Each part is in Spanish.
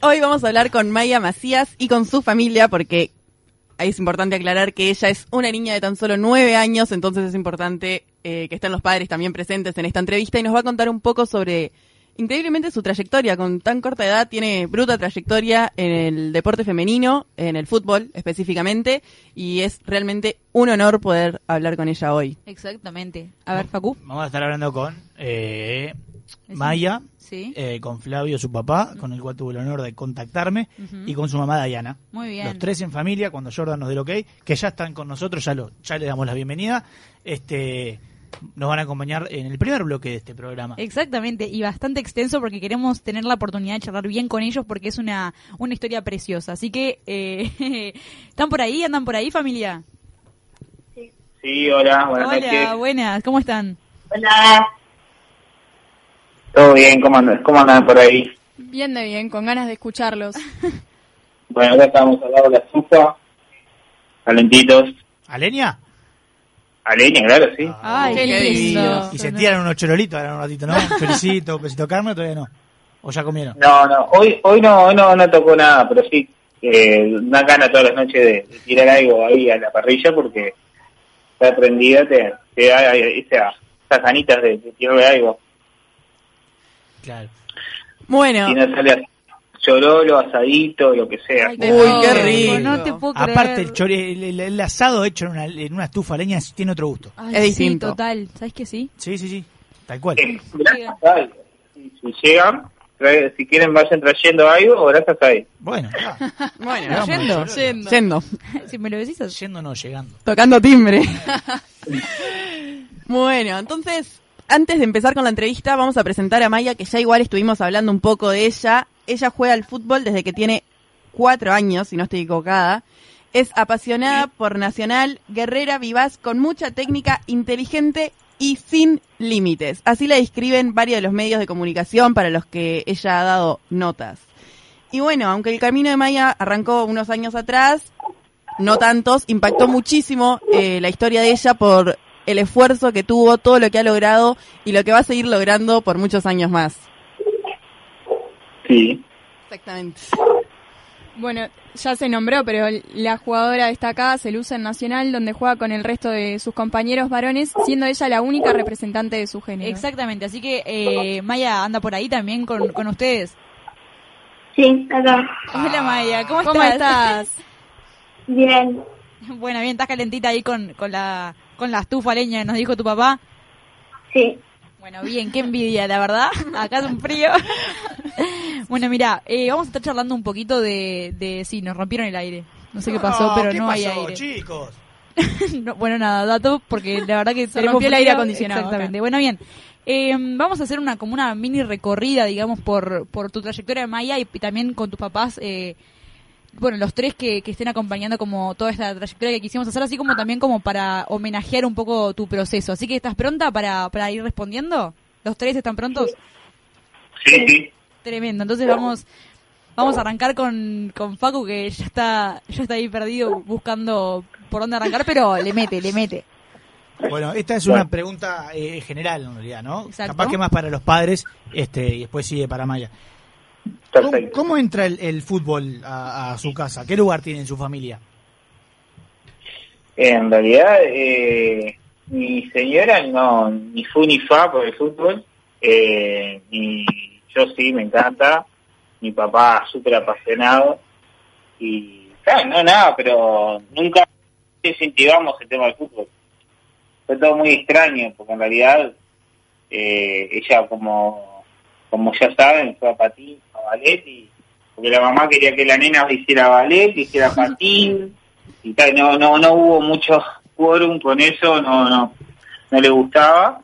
Hoy vamos a hablar con Maya Macías y con su familia porque es importante aclarar que ella es una niña de tan solo nueve años, entonces es importante eh, que estén los padres también presentes en esta entrevista y nos va a contar un poco sobre increíblemente su trayectoria. Con tan corta edad tiene bruta trayectoria en el deporte femenino, en el fútbol específicamente, y es realmente un honor poder hablar con ella hoy. Exactamente. A ver, Facu. Vamos a estar hablando con eh, Maya, Sí. eh, con Flavio, su papá, con el cual tuve el honor de contactarme, y con su mamá Dayana. Muy bien. Los tres en familia, cuando Jordan nos dé el ok, que ya están con nosotros, ya, lo, ya le damos la bienvenida. Este, nos van a acompañar en el primer bloque de este programa. Exactamente, y bastante extenso porque queremos tener la oportunidad de charlar bien con ellos porque es una, una historia preciosa. Así que, eh, ¿están por ahí? ¿Andan por ahí, familia? Sí, hola, buenas Hola, noches. buenas, ¿cómo están? Hola. Todo bien, ¿cómo andan, ¿cómo andan por ahí? Bien de bien, con ganas de escucharlos. Bueno, acá estamos al lado de la estufa, calentitos. ¿A leña? A leña, claro, sí. Ay, qué qué lindo. Y se tiran unos chorolitos ahora un ratito, ¿no? Choricito, pesito carne, todavía no. ¿O ya comieron? No, no, hoy hoy no hoy no, no tocó nada, pero sí, eh, una gana todas las noches de, de tirar algo ahí a la parrilla porque está prendida, te, te da esa- esas ganitas de, de tirarle algo. Claro. Bueno, no sale a- chorolo, asadito, lo que sea. Ay, Uy, qué rico. No te puedo creer. Aparte, el, chore- el, el- el asado hecho en una, en una estufa leña tiene otro gusto. Ay, Es sí, distinto. total. ¿Sabes que sí? Sí, sí, sí. Tal cual. Gracias a algo. Si, llegan, trae- si quieren vayan trayendo algo, gracias a él. Bueno, ya. bueno, yendo. Yendo. yendo, si me lo decís. Yendo no, llegando. tocando timbre. bueno, entonces, antes de empezar con la entrevista, vamos a presentar a Maya, que ya igual estuvimos hablando un poco de ella. Ella juega al fútbol desde que tiene cuatro años, si no estoy equivocada. Es apasionada por Nacional, guerrera, vivaz, con mucha técnica, inteligente y sin límites. Así la describen varios de los medios de comunicación para los que ella ha dado notas. Y bueno, aunque el camino de Maya arrancó unos años atrás, no tantos, impactó muchísimo eh, la historia de ella por el esfuerzo que tuvo, todo lo que ha logrado y lo que va a seguir logrando por muchos años más. Sí. Exactamente. Bueno, ya se nombró, pero la jugadora destacada se luce en Nacional, donde juega con el resto de sus compañeros varones, siendo ella la única representante de su género. Exactamente, así que eh, Maya anda por ahí también con, con ustedes. Sí, acá. Hola Maya, ¿cómo, ¿Cómo estás? Bien. Bueno, bien, estás calentita ahí con, con la con la estufa leña, nos dijo tu papá. Sí. Bueno, bien, qué envidia, la verdad. Acá es un frío. bueno, mira, eh, vamos a estar charlando un poquito de, de... Sí, nos rompieron el aire. No sé qué pasó, pero ¿qué no hay pasó, aire. chicos? No, bueno, nada, dato, porque la verdad que Se rompió el aire acondicionado Exactamente. acá. Bueno, bien. Eh, vamos a hacer una como una mini recorrida, digamos, por, por tu trayectoria de Maya y, y también con tus papás. Eh, bueno, los tres que, que estén acompañando como toda esta trayectoria que quisimos hacer, así como también como para homenajear un poco tu proceso. Así que, ¿estás pronta para, para ir respondiendo? ¿Los tres están prontos? Sí, sí. Tremendo. Entonces vamos vamos a arrancar con, con Facu que ya está ya está ahí perdido buscando por dónde arrancar, pero le mete, le mete. Bueno, esta es una pregunta eh, general en realidad, ¿no? Exacto. Capaz que más para los padres este y después sigue para Maya. ¿Cómo, Perfecto. cómo entra el, el fútbol a, a su casa? ¿Qué lugar tiene en su familia? En realidad, eh, mi señora no, ni fu ni fa por el fútbol. Eh, y yo sí, me encanta. Mi papá súper apasionado. Y, claro, no nada, pero nunca incentivamos el tema del fútbol. Fue todo muy extraño, porque en realidad eh, ella, como, como ya saben, fue a patín, ballet, y, porque la mamá quería que la nena hiciera ballet, hiciera patín, y tal, no, no, no hubo mucho quórum con eso, no, no, no le gustaba,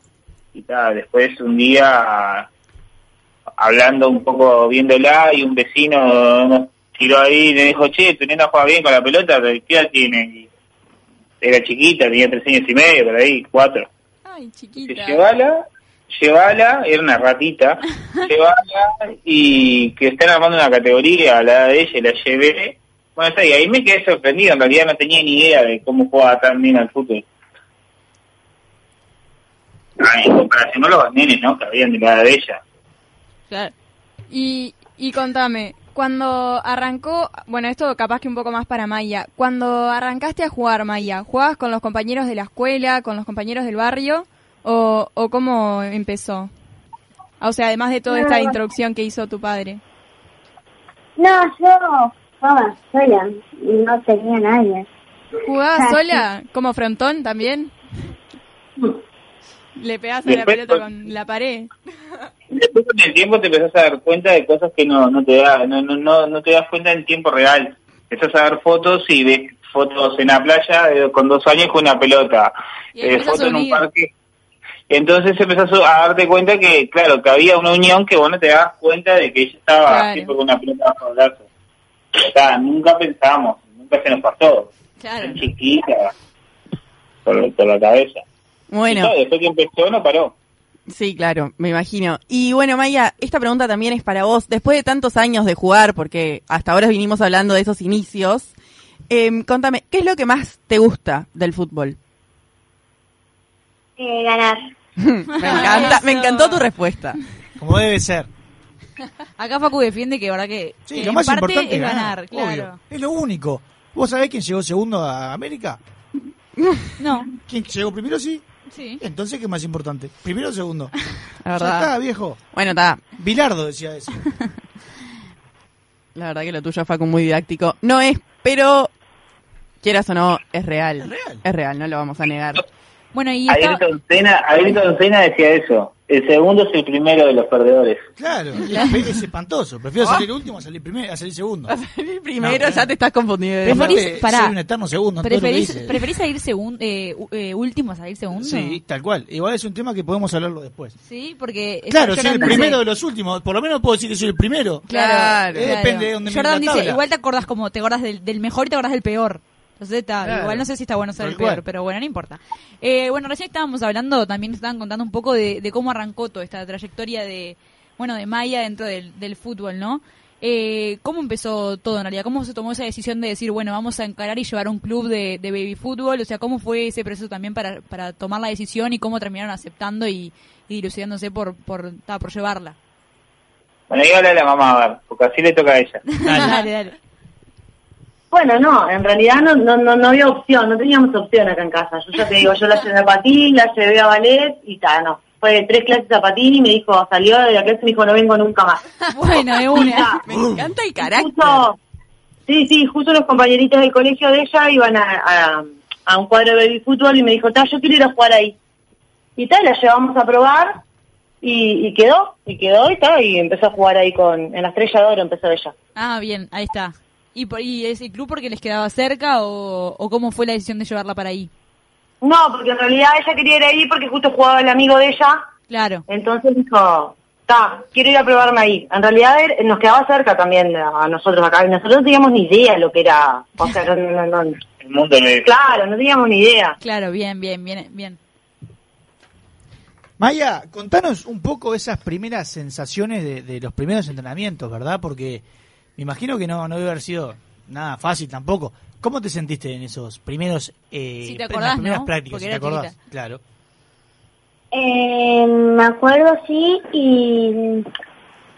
y tal, después un día hablando un poco, viéndola, y un vecino nos tiró ahí y le dijo, che, tu nena juega bien con la pelota, pero ¿qué edad tiene? Y era chiquita, tenía tres años y medio, por ahí, cuatro. Ay, chiquita. llévala, llévala, era una ratita, llévala y que están armando una categoría a la edad de ella, y la llevé. Bueno, está ahí, ahí me quedé sorprendido, en realidad no tenía ni idea de cómo jugaba tan bien al fútbol. Ah, en comparación con los nenes, ¿no? Que habían de la edad de ella. Claro. Y, y contame, Cuando arrancó, bueno, esto capaz que un poco más para Maya. Cuando arrancaste a jugar, Maya, ¿jugabas con los compañeros de la escuela, con los compañeros del barrio? ¿O, o cómo empezó? O sea, además de toda esta No. introducción que hizo tu padre. No, yo jugaba sola, no tenía nadie. ¿Jugabas Ah, sola? ¿Como frontón también? ¿Le pegás a la pelota con- con la pared? Después con el tiempo te empezás a dar cuenta de cosas que no, no te da, no, no, no, no te das cuenta en tiempo real. Empezás a ver fotos y ves fotos en la playa eh, con dos años con una pelota, Y eh, fotos en un parque. Entonces empezás a darte cuenta que, claro, que había una unión que vos no te das cuenta de que ella estaba Claro. siempre con una pelota bajo el brazo. O sea, nunca pensamos, nunca se nos pasó. Claro. Tan chiquita, por, por la cabeza. Bueno, claro, después que empezó no paró. sí, claro, me imagino. Y bueno, Maya, esta pregunta también es para vos. Después de tantos años de jugar, porque hasta ahora vinimos hablando de esos inicios, em, contame, ¿qué es lo que más te gusta del fútbol? Eh, ganar. me encanta, me Eso. encantó tu respuesta. Como debe ser. Acá Facu defiende que, verdad que Sí, eh, lo más parte importante es ganar, claro. obvio. Es lo único. ¿Vos sabés quién llegó segundo a América? No, ¿Quién llegó primero? Sí. sí. Entonces, ¿qué es más importante? ¿Primero o segundo? La Ya verdad. está, viejo. Bueno, está. Bilardo decía eso. La verdad que lo tuyo, Facu, muy didáctico. No es, pero quieras o no, es real. Es real. Es real, no lo vamos a negar. Bueno, y está, Ayrton Senna, Ayrton Senna decía eso. El segundo es el primero de los perdedores. Claro, es, es espantoso. Prefiero salir último a salir primero, a salir segundo. El primero No, ya te estás confundido. Es Preferís- ser un eterno segundo. ¿preferís. ¿preferís salir segun- eh, eh, último a salir segundo? Sí, tal cual. Igual es un tema que podemos hablarlo después. Sí, porque... Claro, soy el dice- primero de los últimos. Por lo menos puedo decir que soy el primero. Claro. Eh, depende de dónde Jordan la dice, tabla. igual te acordás como, te acordás del, del mejor y te acordás del peor. Entonces está, Claro. igual no sé si está bueno ser el peor, pero bueno, no importa. Eh, bueno, recién estábamos hablando, también estaban contando un poco de, de cómo arrancó toda esta trayectoria de, bueno, de Maya dentro del, del fútbol, ¿no? Eh, ¿Cómo empezó todo en realidad? ¿Cómo se tomó esa decisión de decir, bueno, vamos a encarar y llevar un club de, de baby fútbol? O sea, ¿cómo fue ese proceso también para, para tomar la decisión y cómo terminaron aceptando y, y dilucidándose por, por, ta, por llevarla? Bueno, dígale a la mamá, a ver, porque así le toca a ella. dale, dale. Bueno, no, en realidad no, no, no, no había opción, no teníamos opción acá en casa. Yo ya te digo, yo la llevé a patín, la llevé a ballet y tal, no. Fue tres clases a patín y me dijo, salió de la clase y me dijo, no vengo nunca más. Bueno, de una. Me encanta el carácter. Justo, sí, sí, justo los compañeritos del colegio de ella iban a, a, a un cuadro de baby fútbol y me dijo, ta, yo quiero ir a jugar ahí. Y tal, la llevamos a probar y, y quedó, y quedó y tal, y empezó a jugar ahí con, en la Estrella de Oro empezó ella. Ah, bien, ahí está. ¿Y, por, y ese club porque les quedaba cerca o, o cómo fue la decisión de llevarla para ahí? No, porque en realidad ella quería ir ahí porque justo jugaba el amigo de ella, Claro. entonces dijo, ta, quiero ir a probarme ahí. En realidad er- nos quedaba cerca también a nosotros acá, y nosotros no teníamos ni idea lo que era, o sea, no, no, no. El mundo claro, no teníamos ni idea. Claro, bien, bien, bien, bien. Maya, contanos un poco esas primeras sensaciones de, de los primeros entrenamientos, ¿verdad? Porque me imagino que no, no debe haber sido nada fácil tampoco. ¿Cómo te sentiste en esos primeros eh, Si te en acordás, las primeras ¿no? prácticas? Si te acordás, chiquita. claro. Eh, me acuerdo, sí, y...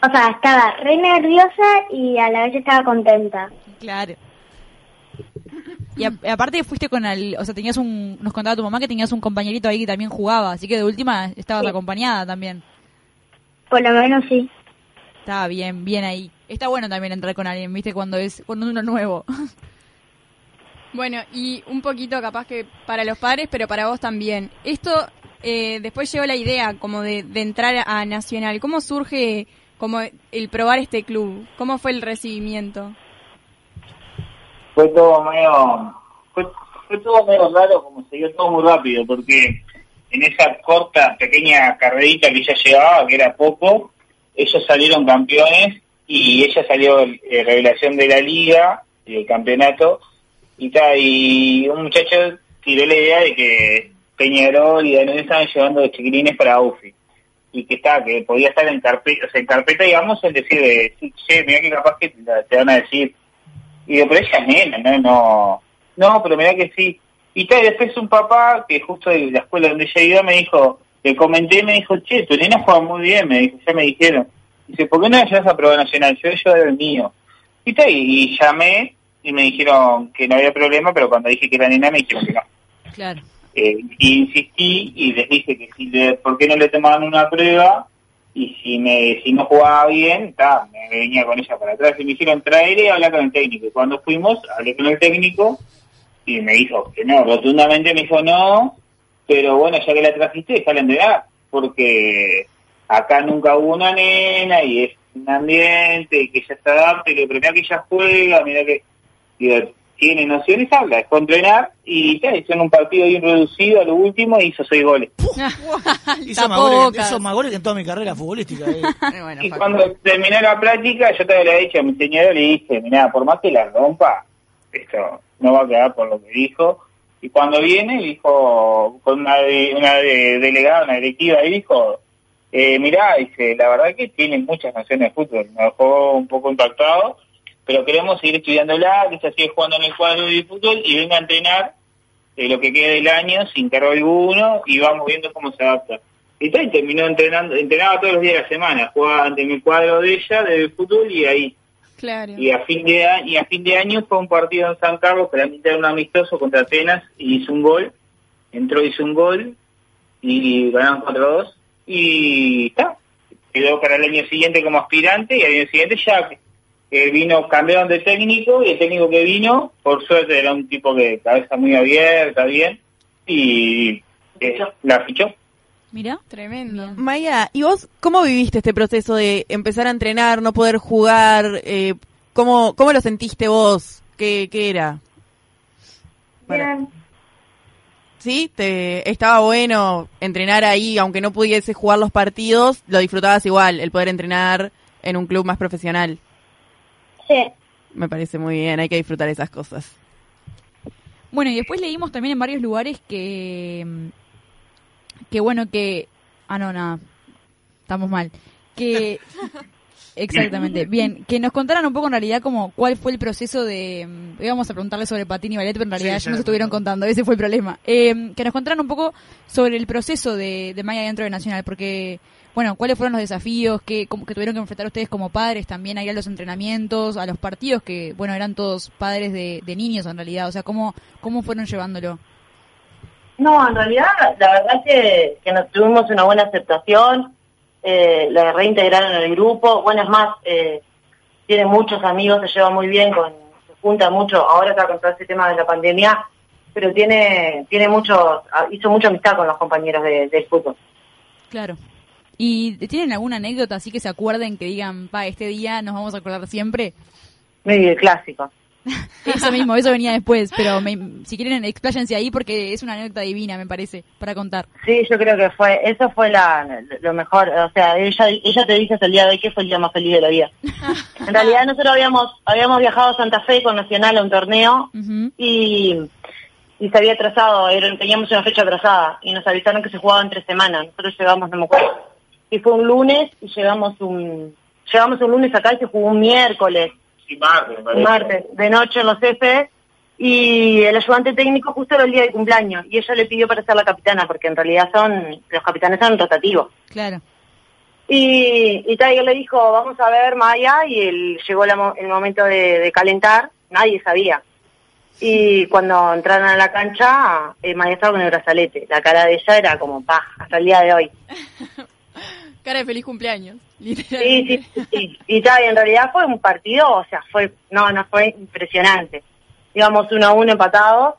O sea, estaba re nerviosa y a la vez estaba contenta. Claro. Y a- aparte fuiste con el, o sea, tenías un, nos contaba tu mamá que tenías un compañerito ahí que también jugaba, así que de última estabas Sí. acompañada también. Por lo menos sí. Estaba bien, bien ahí. Está bueno también entrar con alguien, viste, cuando es, cuando uno nuevo. Bueno, y un poquito capaz que para los padres, pero para vos también. Esto, eh, después llegó la idea como de, de entrar a Nacional. ¿Cómo surge como el probar este club? ¿Cómo fue el recibimiento? fue todo medio fue, fue todo medio raro como se dio todo muy rápido porque en esa corta pequeña carrerita que ella llevaba que era poco ellos salieron campeones y ella salió eh, revelación de la liga y del campeonato y tal y un muchacho tiró la idea de que Peñarol y Danone estaban llevando de chiquilines para UFI y que está que podía estar en carpeta o sea, en carpeta digamos el decir de sí, che mira que capaz que te, van a decir y digo, pero ella es nena, no, no, no, pero mira que sí. Y tal, después un papá, que justo de la escuela donde ella iba, me dijo, le comenté, me dijo, che, tu nena juega muy bien, me dijo, ya me dijeron. Dice, ¿por qué no la llevas a prueba nacional? Yo, yo era el mío. ¿Viste? Y, y llamé y me dijeron que no había problema, pero cuando dije que era nena me dijeron que no. Claro. Eh, y insistí y les dije que si le, por qué no le tomaban una prueba y si me si no jugaba bien, ta, me venía con ella para atrás y me dijeron traer y hablar con el técnico. Y cuando fuimos, hablé con el técnico y me dijo que no, rotundamente me dijo no, pero bueno, ya que la trajiste, déjala entrenar, porque acá nunca hubo una nena y es un ambiente y que ella está adapta y que pero mira que ella juega, mira que digo, tiene nociones, habla, es con entrenar y ya, hicieron un partido bien reducido a lo último y hizo seis goles. Hizo más, goles, hizo más goles que en toda mi carrera futbolística. eh. Bueno, Y cuando terminé la práctica, yo te había dicho a mi señora, le dije, mira, por más que la rompa, esto no va a quedar por lo que dijo. Y cuando viene, dijo, con una, de- una de- delegada, una directiva, y dijo, eh, mirá, dice, la verdad que tiene muchas nociones de fútbol, me dejó un poco impactado, pero queremos seguir estudiándola, que ella sigue jugando en el cuadro de fútbol y venga a entrenar eh, lo que quede del año sin cargo alguno y vamos viendo cómo se adapta. Y tal, terminó entrenando, entrenaba todos los días de la semana, jugaba ante mi cuadro de ella, de fútbol, y ahí. Claro. Y a fin de y a fin de año fue un partido en San Carlos, mitad era un amistoso contra Atenas, y hizo un gol, entró, hizo un gol, y ganaron 4-2, y está, quedó para el año siguiente como aspirante, y al año siguiente ya que vino, cambiaron de técnico, y el técnico que vino, por suerte era un tipo que cabeza muy abierta, bien, y eh, la fichó. Mira. Tremendo. Maya, ¿y vos cómo viviste este proceso de empezar a entrenar, no poder jugar? Eh, ¿cómo, ¿Cómo lo sentiste vos? ¿Qué, qué era? Para- Bien. ¿Sí? Te, ¿Estaba bueno entrenar ahí, aunque no pudiese jugar los partidos? ¿Lo disfrutabas igual, el poder entrenar en un club más profesional? Sí. Me parece muy bien, hay que disfrutar esas cosas. Bueno, y después leímos también en varios lugares que. Que bueno, que. Ah, no, nada. Estamos mal. Que. Exactamente. Bien, que nos contaran un poco en realidad como cuál fue el proceso de... mm, Íbamos a preguntarle sobre patín y ballet, pero en realidad Sí, ya nos estuvieron contando, ese fue el problema. Eh, que nos contaran un poco sobre el proceso de, de Maya dentro de Nacional, porque, bueno, cuáles fueron los desafíos que, como- que tuvieron que enfrentar ustedes como padres también ahí a los entrenamientos, a los partidos, que, bueno, eran todos padres de, de niños en realidad, o sea, cómo, cómo fueron llevándolo. No, en realidad, la verdad que, que nos tuvimos una buena aceptación, eh, la reintegraron en el grupo, bueno, es más, eh, tiene muchos amigos, se lleva muy bien, con, se junta mucho, ahora está con todo este tema de la pandemia, pero tiene, tiene mucho, hizo mucha amistad con los compañeros de- del fútbol. Claro. ¿Y tienen alguna anécdota así que se acuerden que digan, pa, este día nos vamos a acordar siempre? Medio clásico. Eso mismo, eso venía después, pero me- si quieren expláyense ahí porque es una anécdota divina, me parece, para contar. Sí, yo creo que fue, eso fue la, lo mejor, o sea, ella, ella te dice hasta el día de hoy que fue el día más feliz de la vida. En realidad nosotros habíamos, habíamos viajado a Santa Fe con Nacional a un torneo y, y se había atrasado, era- teníamos una fecha atrasada y nos avisaron que se jugaba en tres semanas. Nosotros llegamos, no me acuerdo, y fue un lunes y llegamos un, llegamos un lunes acá y se jugó un miércoles, Sí, martes, me de noche en los F y el ayudante técnico justo era el día de cumpleaños y ella le pidió para ser la capitana porque en realidad son, los capitanes son rotativos. Claro. Y, y Tiger le dijo, vamos a ver Maya, y él, llegó la mo- el momento de, de calentar, nadie sabía. Y cuando entraron a la cancha, eh, Maya estaba con el brazalete. La cara de ella era como, pa, hasta el día de hoy. Cara de feliz cumpleaños. Sí, Literalmente. sí, sí, sí. Y ya, y en realidad fue un partido, o sea, fue, no, no fue impresionante. Íbamos uno a uno empatados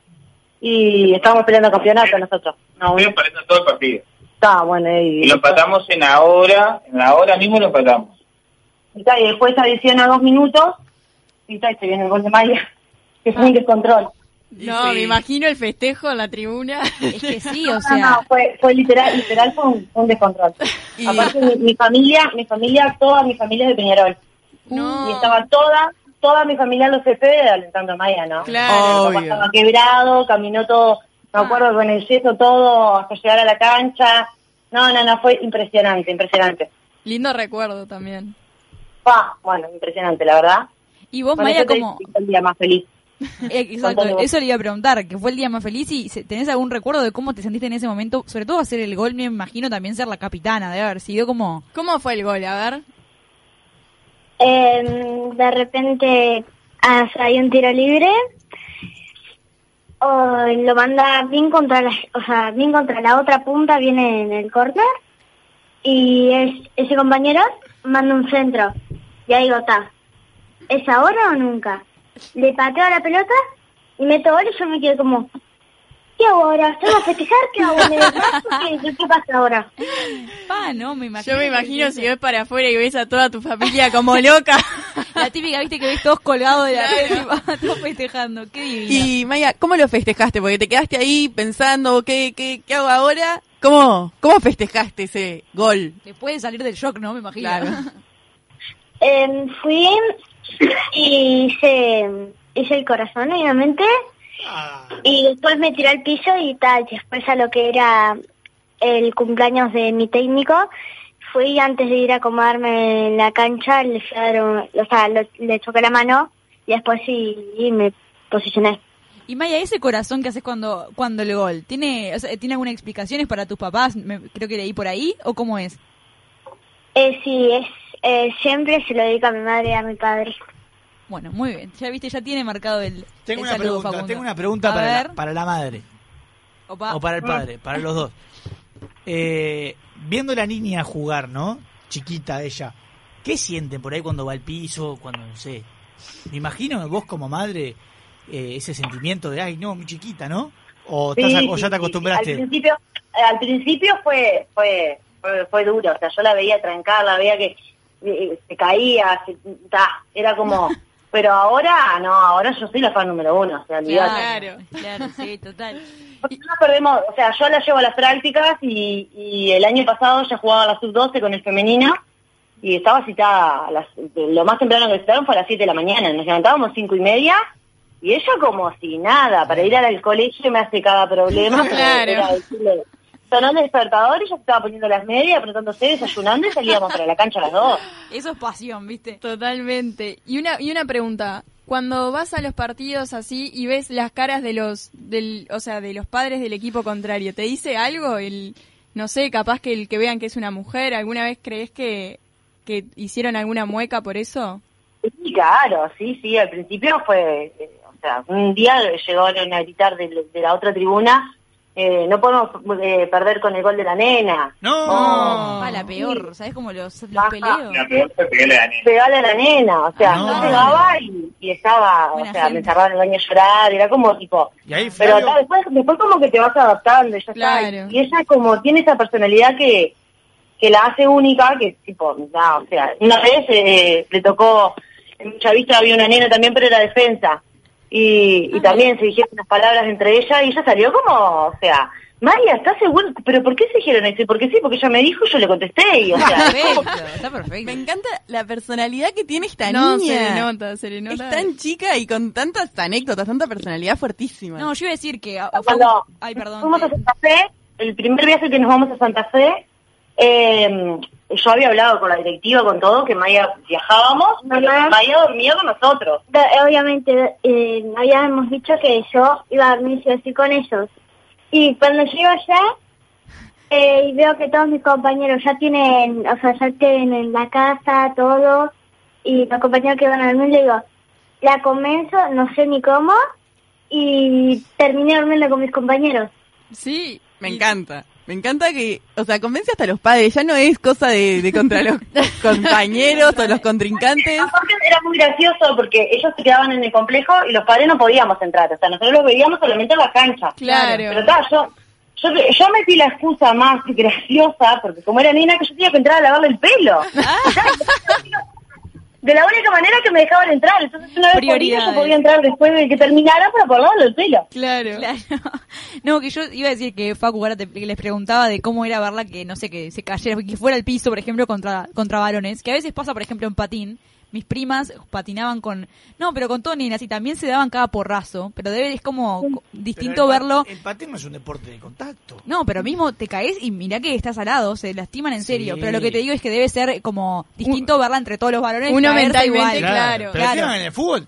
y estábamos peleando campeonato nosotros. No, Estuvimos perdiendo todo el partido. está bueno. Y, Y lo empatamos en la hora, en la hora mismo lo empatamos. Y, ta, y después adiciona dos minutos y, ta, y se viene el gol de Maya, que fue un descontrol. No, me imagino el festejo en la tribuna. Es que sí, o No, no, sea, fue, fue literal, literal fue un, descontrol. Y- Aparte mi, mi familia, mi familia, toda mi familia es de Peñarol. No. Y estaba toda, toda mi familia en los CP alentando a Maya, ¿no? Claro. Mi papá Obvio. estaba quebrado, caminó todo, me acuerdo con el yeso todo hasta llegar a la cancha. No, no, no, fue impresionante, impresionante. Lindo recuerdo también. Pa, bueno, impresionante, la verdad. y vos, Bueno, Maya, como... el día más feliz. Eh, Exacto, eso le iba a preguntar, que fue el día más feliz y ¿tenés algún recuerdo de cómo te sentiste en ese momento? Sobre todo hacer el gol, me imagino también ser la capitana, debe haber sido como... ¿Cómo fue el gol? A ver. em, de repente ah, hay un tiro libre o lo manda bien contra la, o sea, bien contra la otra punta, viene en el corner y es, ese compañero manda un centro. Y ahí digo, está, ¿es ahora o nunca? Le pateo la pelota y meto gol y yo me quedo como, ¿qué hago ahora? ¿Estoy a festejar? ¿Qué hago? ¿Me? ¿Qué, ¿Qué pasa ahora? Ah, no, me imagino. Yo me imagino si ves para afuera y ves a toda tu familia como loca. La típica, viste, que ves todos colgados de la red, todos festejando. Qué divina. Y Maya, ¿cómo lo festejaste? Porque te quedaste ahí pensando, ¿qué, qué, qué hago ahora? ¿Cómo, ¿Cómo festejaste ese gol? Después de salir del shock, ¿no? Me imagino. Claro. Em, fui y hice, hice el corazón, obviamente, y después me tiré al piso y tal. Después a lo que era el cumpleaños de mi técnico, fui antes de ir a acomodarme en la cancha, le, un- o sea, lo- le choqué la mano y después sí y me posicioné. Y Maya, ese corazón que haces cuando cuando el gol, ¿tiene o sea, tiene alguna explicaciones para tus papás? Me- creo que leí por ahí, ¿o cómo es? Eh, sí, es, eh, siempre se lo dedico a mi madre y a mi padre. Bueno, muy bien. Ya viste, ya tiene marcado el, Tengo el una saludo, pregunta, tengo una pregunta A para ver. la, para la madre Opa. o para el padre, para los dos. Eh, viendo la niña jugar, ¿no? Chiquita ella, ¿qué sienten por ahí cuando va al piso, cuando no sé? Me imagino vos como madre eh, ese sentimiento de, ay, no, muy chiquita, ¿no? O, estás, Sí, o ya te sí. acostumbraste. Al principio, al principio fue, fue, fue, fue duro, o sea, yo la veía trancar, la veía que eh, se caía, se, ta, era como, pero ahora, no, ahora yo soy la fan número uno, o sea. Claro, claro, sí, total. Porque no nos perdemos, o sea, yo la llevo a las prácticas y, y el año pasado ya jugaba a la sub-12 con el femenino y estaba citada, a las, lo más temprano que citaron fue a las 7 de la mañana, nos levantábamos cinco y media y ella como si nada, para ir al colegio me hace cada problema, Claro. decirle, sonó el despertador y ya se estaba poniendo las medias, apretándose, desayunando y salíamos para la cancha a las dos. Eso es pasión, ¿viste? Totalmente. Y una y una pregunta, cuando vas a los partidos así y ves las caras de los del, o sea, de los padres del equipo contrario, ¿te dice algo el no sé, capaz que el que vean que es una mujer, alguna vez crees que que hicieron alguna mueca por eso? Sí, claro, sí, sí, al principio fue, eh, o sea, un día llegaron a gritar de, de la otra tribuna, eh, no podemos eh, perder con el gol de la nena. No. Ah, la peor, ¿sabes cómo los, los Baja. peleo? La peor fue pegarle a la nena. Pegale a la nena, o sea, No. no, llegaba y, y estaba, Buena o sea, gente. me encerraba en el baño a llorar, era como tipo, Y ahí pero Flavio, ta, después, después como que te vas adaptando, y ya está, Claro. y ella como tiene esa personalidad que, que la hace única, que tipo, no, o sea, una vez eh, le tocó, en Chavista había una nena también, pero era defensa, y, y también se dijeron unas palabras entre ella, y ella salió como, o sea, Maya, ¿estás seguro? ¿Pero por qué se dijeron eso? Porque sí, porque ella me dijo y yo le contesté, y o sea, Perfecto, está perfecto. Me encanta la personalidad que tiene esta no, niña. se le nota, se le nota. Es tan chica y con tantas anécdotas, tanta personalidad fuertísima. No, yo iba a decir que... a- Cuando Ay, perdón. fuimos a Santa Fe, el primer viaje que nos vamos a Santa Fe, eh, yo había hablado con la directiva, con todo, que Maya viajábamos, pero. Maya dormía con nosotros. Obviamente, eh, habíamos dicho que yo iba a dormir sí o sí con ellos. Y cuando llego allá, eh, y veo que todos mis compañeros ya tienen, o sea, ya tienen la casa, todo, y los compañeros que van a dormir, le digo, la convenzo, no sé ni cómo, y terminé durmiendo con mis compañeros. Sí, Me encanta. Me encanta que, o sea, convence hasta a los padres. Ya no es cosa de, de contra los compañeros o los contrincantes. Aparte era muy gracioso porque ellos se quedaban en el complejo y los padres no podíamos entrar, o sea, nosotros los veíamos solamente en la cancha. Claro. Pero ta, yo, yo, yo metí la excusa más graciosa, porque como era nena, que yo tenía que entrar a lavarle el pelo. De la única manera que me dejaban entrar, entonces una vez por día yo podía entrar después de que terminara para lavarle el pelo. Claro. Claro. No, que yo iba a decir que Facu ahora te- que les preguntaba de cómo era verla que, no sé, que se cayera, que fuera al piso, por ejemplo, contra, contra varones. Que a veces pasa, por ejemplo, en patín. Mis primas patinaban con... No, pero con todo nenas y también se daban cada porrazo. Pero debe, es como co- distinto el verlo... El patín no es un deporte de contacto. No, pero mismo te caes y mirá que estás al lado, se lastiman en serio. Pero lo que te digo es que debe ser como distinto verla entre todos los varones. Uno mentalmente, igual. claro. Pero claro. encima en el fútbol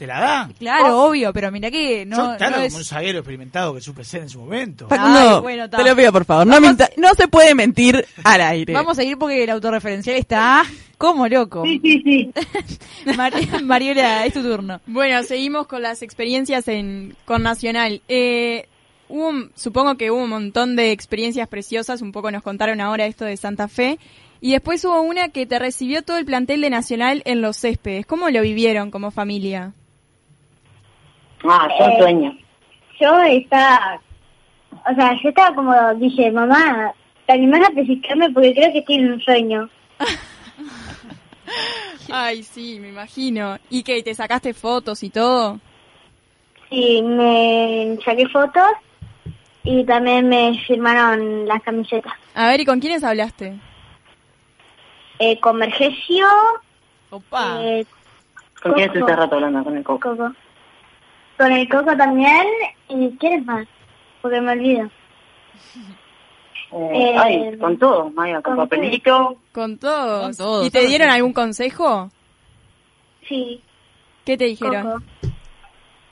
¿Te la da? Claro, obvio, pero mira que no, Yo, claro, no como es... un zaguero experimentado que supe ser en su momento. Facundo, Ay, bueno, te lo pido por favor, no, minta- no se puede mentir al aire. Vamos a ir porque el autorreferencial está como loco. Sí, sí, sí. Mar- Mariola, es tu turno. Bueno, seguimos con las experiencias en con Nacional. Eh, hubo, un- supongo que hubo un montón de experiencias preciosas, un poco nos contaron ahora esto de Santa Fe. Y después hubo una que te recibió todo el plantel de Nacional en los céspedes. ¿Cómo lo vivieron como familia? Ah, yo Eh, sueño. Yo estaba, o sea, yo estaba como, dije, mamá, ¿te animás a pellizcarme? Porque creo que estoy en un sueño. Ay, sí, me imagino. ¿Y que te sacaste fotos y todo? Sí, me saqué fotos y también me firmaron las camisetas. A ver, ¿y con quiénes hablaste? Eh, con Vergesio, Opa. eh, ¿Con quién estuviste rato hablando? Con el coco. Coco. Con el Coco también. ¿Y quién es más? Porque me olvido. Eh, Eh, ay, con todo, Maya, con con papelito. Con todos. Con todos, ¿Y te dieron algún consejo? Sí, ¿Qué te dijeron? Coco.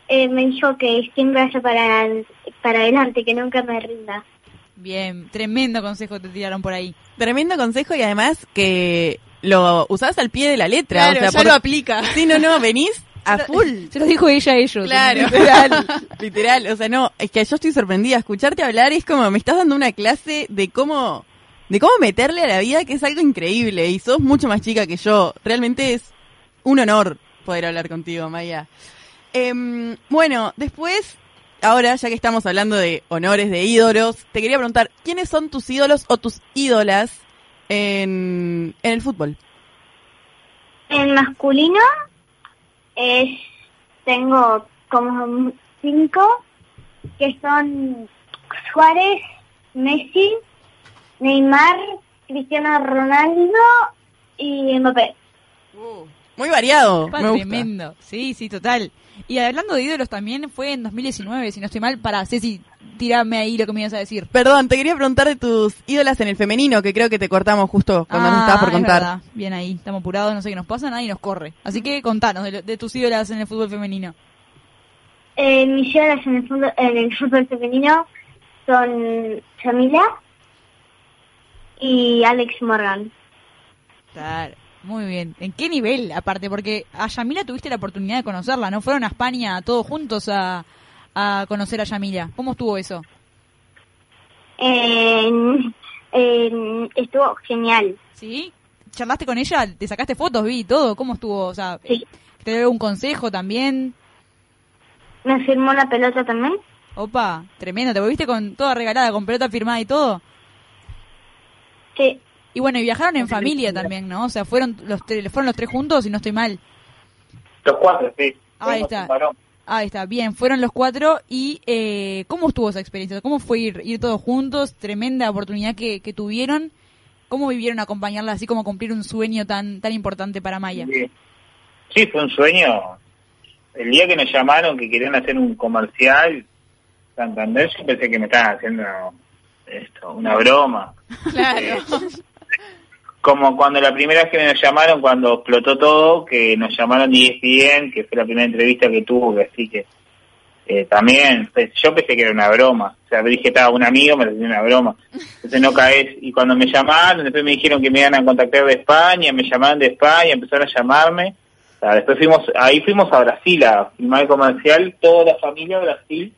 Eh, me dijo que siempre vaya para, para adelante, que nunca me rinda. Bien, tremendo consejo te tiraron por ahí. Tremendo consejo y además que lo usás al pie de la letra. Claro, o sea, ya por- lo aplica. Sí, no, no, venís a full. Se lo dijo ella a ellos. Claro. Literal, literal, o sea, no, es que yo estoy sorprendida. Escucharte hablar es como, me estás dando una clase de cómo, de cómo meterle a la vida, que es algo increíble. Y sos mucho más chica que yo. Realmente es un honor poder hablar contigo, Maya. Em, bueno, después, ahora ya que estamos hablando de honores, de ídolos, te quería preguntar, ¿quiénes son tus ídolos o tus ídolas en, en el fútbol? En masculino es tengo como cinco que son Suárez, Messi, Neymar, Cristiano Ronaldo y Mbappé. Muy variado, Opa, me gusta. tremendo. Sí, sí, total. Y hablando de ídolos también fue en 2019, si no estoy mal, para Ceci, tirame ahí lo que me ibas a decir. Perdón, te quería preguntar de tus ídolas en el femenino, que creo que te cortamos justo cuando nos estabas por es contar. verdad. Bien ahí, estamos apurados, no sé qué nos pasa, nadie nos corre. Así que contanos de, lo- de tus ídolas en el fútbol femenino. Eh, mis ídolos en el fútbol, en el fútbol femenino son Camila y Alex Morgan. Claro, muy bien. ¿En qué nivel, aparte? Porque a Yamila tuviste la oportunidad de conocerla, ¿no? Fueron a España todos juntos a, a conocer a Yamila. ¿Cómo estuvo eso? Eh, eh, estuvo genial. ¿Sí? ¿Charlaste con ella? ¿Te sacaste fotos? Vi todo. ¿Cómo estuvo? O sea, Sí. ¿te dio un consejo también? Me firmó la pelota también. Opa, tremendo. ¿Te volviste con toda regalada, con pelota firmada y todo? Sí, Y bueno, y viajaron en familia también, ¿no? O sea, fueron los, tres- fueron los tres juntos, si no estoy mal. Los cuatro, sí. Ahí está. Ahí está, bien, fueron los cuatro y eh, ¿cómo estuvo esa experiencia? ¿Cómo fue ir, ir todos juntos? Tremenda oportunidad que, que tuvieron. ¿Cómo vivieron acompañarla así como cumplir un sueño tan tan importante para Maya? Sí. Sí, fue un sueño. El día que nos llamaron que querían hacer un comercial, Santander, yo pensé que me estaban haciendo esto, una broma. Claro. Eh, como cuando la primera vez que nos llamaron, cuando explotó todo, que nos llamaron de ESPN, que fue la primera entrevista que tuvo, que así que eh, también, pues, yo pensé que era una broma. O sea, dije, estaba un amigo, me decía una broma. Entonces no caes. Y cuando me llamaron, después me dijeron que me iban a contactar de España, me llamaron de España, empezaron a llamarme. Después fuimos, ahí fuimos a Brasil a filmar el comercial, toda la familia a Brasil,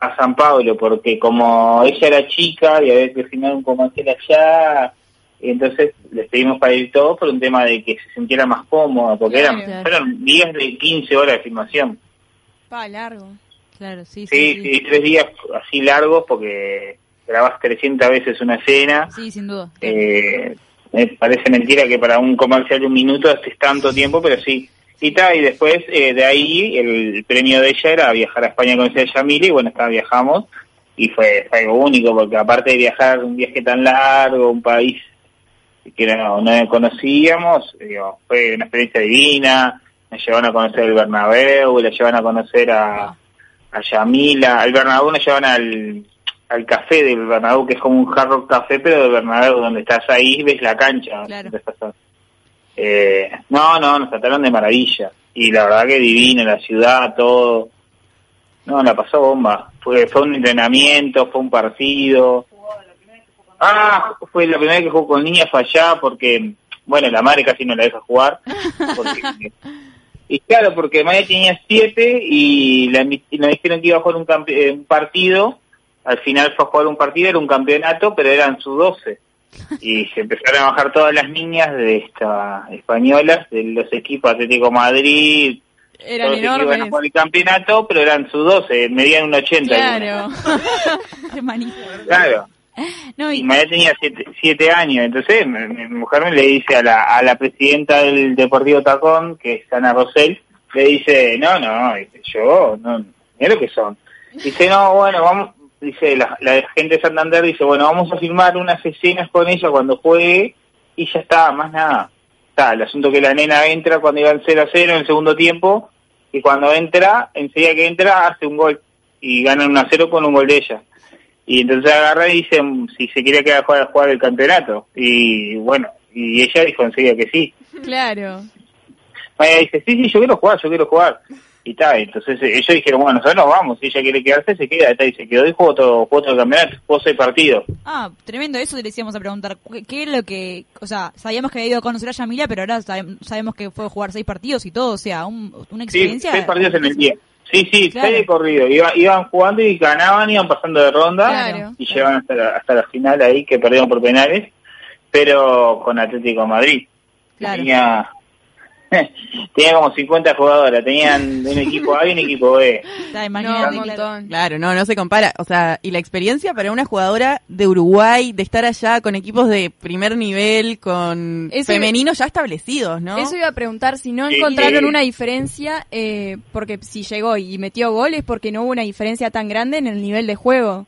a San Pablo, porque como ella era chica y había que filmar un comercial allá, entonces les pedimos para ir todos por un tema de que se sintiera más cómoda, porque Claro. eran, fueron días de 15 horas de filmación. Pa, largo. Claro, sí, Sí, sí, sí, tres días así largos porque grabás 300 veces una escena. Sí, sin duda. Eh, me parece mentira que para un comercial de un minuto estés tanto tiempo, pero sí. Y, ta, y después eh, de ahí el premio de ella era viajar a España con ella Yamila y bueno, está, viajamos y fue, fue algo único porque aparte de viajar un viaje tan largo, un país que no, no conocíamos, digo, fue una experiencia divina, nos llevaron a conocer el Bernabéu, la llevan a conocer a, a Yamila, al Bernabéu nos llevan al, al café del Bernabéu, que es como un hard rock café, pero del Bernabéu, donde estás ahí, ves la cancha. Claro. Eh, no, no, nos trataron de maravilla. y la verdad que divino, la ciudad, todo. No, la pasó bomba. Fue, fue un entrenamiento, fue un partido. Ah, fue la primera vez que jugó con niñas fue allá porque, bueno, la madre casi no la deja jugar. Porque, y claro, porque Maya tenía siete y, la, y dijeron que iba a jugar un, campe- eh, un partido. Al final fue a jugar un partido, era un campeonato, pero eran sus doce. Y se empezaron a bajar todas las niñas de esta españolas, de los equipos Atlético Madrid, Eran todos que iban a enormes. jugar el campeonato, pero eran sus 12, medían un 80. Claro. Claro. No, Y María tenía siete, años, entonces mi, mi mujer me le dice a la, a la presidenta del Deportivo Tacón, que es Ana Rosell, le dice, no, no, yo, no, mira lo que son. Dice, no, bueno, vamos, dice la, la gente de Santander, dice, bueno, vamos a filmar unas escenas con ella cuando juegue y ya está, más nada. Está, el asunto que la nena entra cuando iban 0 a 0 en el segundo tiempo y cuando entra, enseguida que entra, hace un gol y ganan 1 a 0 con un gol de ella. Y entonces agarra y dice si se quería quedar a jugar, a jugar el campeonato. Y bueno, y ella dijo enseguida que sí. Claro. Maya dice, sí, sí, yo quiero jugar, yo quiero jugar. Y tal, entonces eh, ellos dijeron, bueno, nosotros nos vamos, si ella quiere quedarse, se queda. Está, y se quedó y jugó todo, jugó todo el campeonato, jugó seis partidos. ah, tremendo, eso le decíamos a preguntar. ¿Qué, es lo que, o sea, sabíamos que había ido a conocer a Yamila, pero ahora sabe- sabemos que fue a jugar seis partidos y todo, o sea, un- una Sí, experiencia. seis partidos en el día. Sí, sí, Claro. seis de corrido. Iba- iban jugando y ganaban, iban pasando de ronda Claro. y llegaban hasta la, hasta la final ahí, que perdieron por penales, pero con Atlético de Madrid. Claro. Tenía, tenía como 50 jugadoras, tenían un equipo A y un equipo B. Está, No, imagínate, un claro. montón. Claro, no, no se compara. O sea, y la experiencia para una jugadora de Uruguay, de estar allá con equipos de primer nivel, con Eso- femeninos ya establecidos, ¿no? Eso iba a preguntar si no Sí, encontraron sí. una diferencia, eh, porque si llegó y metió goles, porque no hubo una diferencia tan grande en el nivel de juego.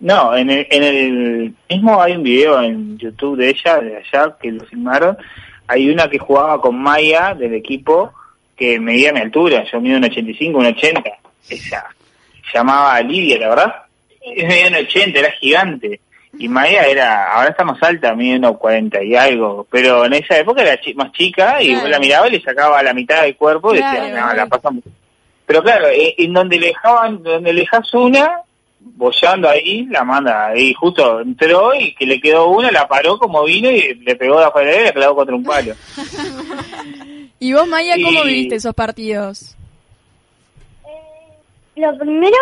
No, en el, en el mismo hay un video en YouTube de ella, de allá, que lo filmaron. Hay una que jugaba con Maya del equipo que medía mi altura. Yo mido un 85, un 80. Esa llamaba Lidia, la verdad. Medía un 80, era gigante. Y Maya era, ahora está más alta, mide unos 40 y algo. Pero en esa época era chi- más chica y Claro. la miraba y le sacaba la mitad del cuerpo y Claro, decía, no, la pasamos. Pero claro, eh, en donde le dejaban, donde le dejas una, bollando ahí, la manda ahí, justo entró y que le quedó una, la paró como vino y le pegó de afuera y le clavó contra un palo. ¿Y vos, Maya, cómo Y- viviste esos partidos? Lo primero